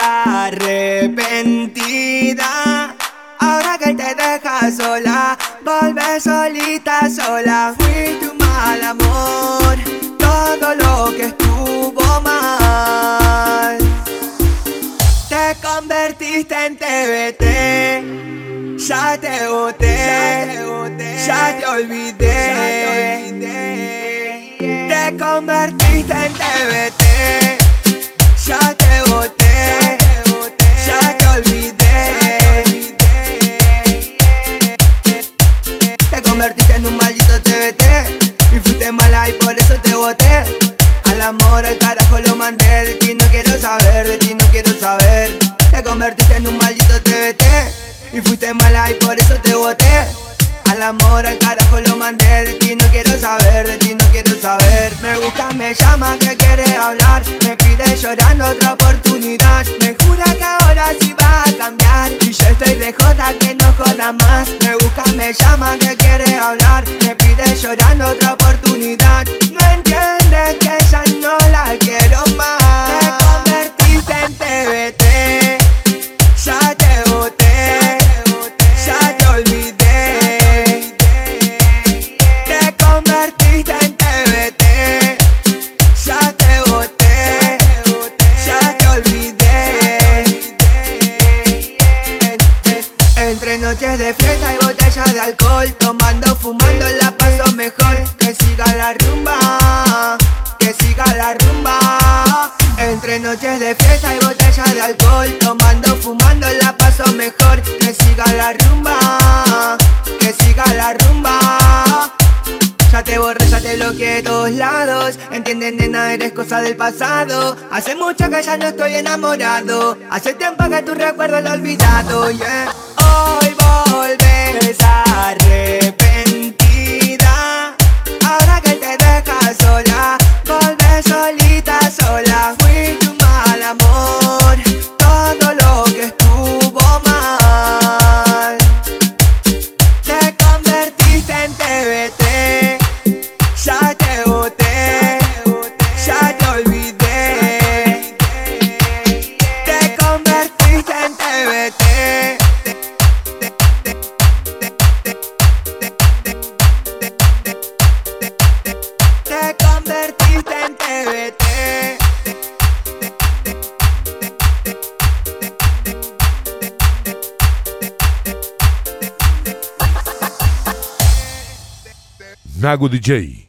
arrepentida. Ahora que te dejas sola, volver solita sola. Fui tu mal amor, todo lo que estuvo mal. Te convertiste en TVT, ya te boté, ya te olvidé. Te convertiste en TVT, convertiste en un maldito TVT y fuiste mala y por eso te boté. Al amor, al carajo lo mandé, de ti no quiero saber, de ti no quiero saber. Te convertiste en un maldito TVT y fuiste mala y por eso te boté. Al amor, al carajo lo mandé, de ti no quiero saber, de ti no quiero saber. Me busca, me llama, que quiere hablar, me pide llorando otra oportunidad. Me que ahora sí va a cambiar y yo estoy de joda que no joda más. Me busca, me llama, que quiere hablar, me pide llorando otra oportunidad. No entiende noches de fiesta y botellas de alcohol, tomando, fumando la paso mejor. Que siga la rumba, que siga la rumba. Entre noches de fiesta y botellas de alcohol, tomando, fumando la paso mejor. Que siga la rumba, que siga la rumba. Ya te borré, ya te bloqueé de todos lados Entienden, nena, eres cosa del pasado Hace mucho que ya no estoy enamorado Hace tiempo que tu recuerdo lo olvidado, yeah Hoy convertiste en Nago DJ.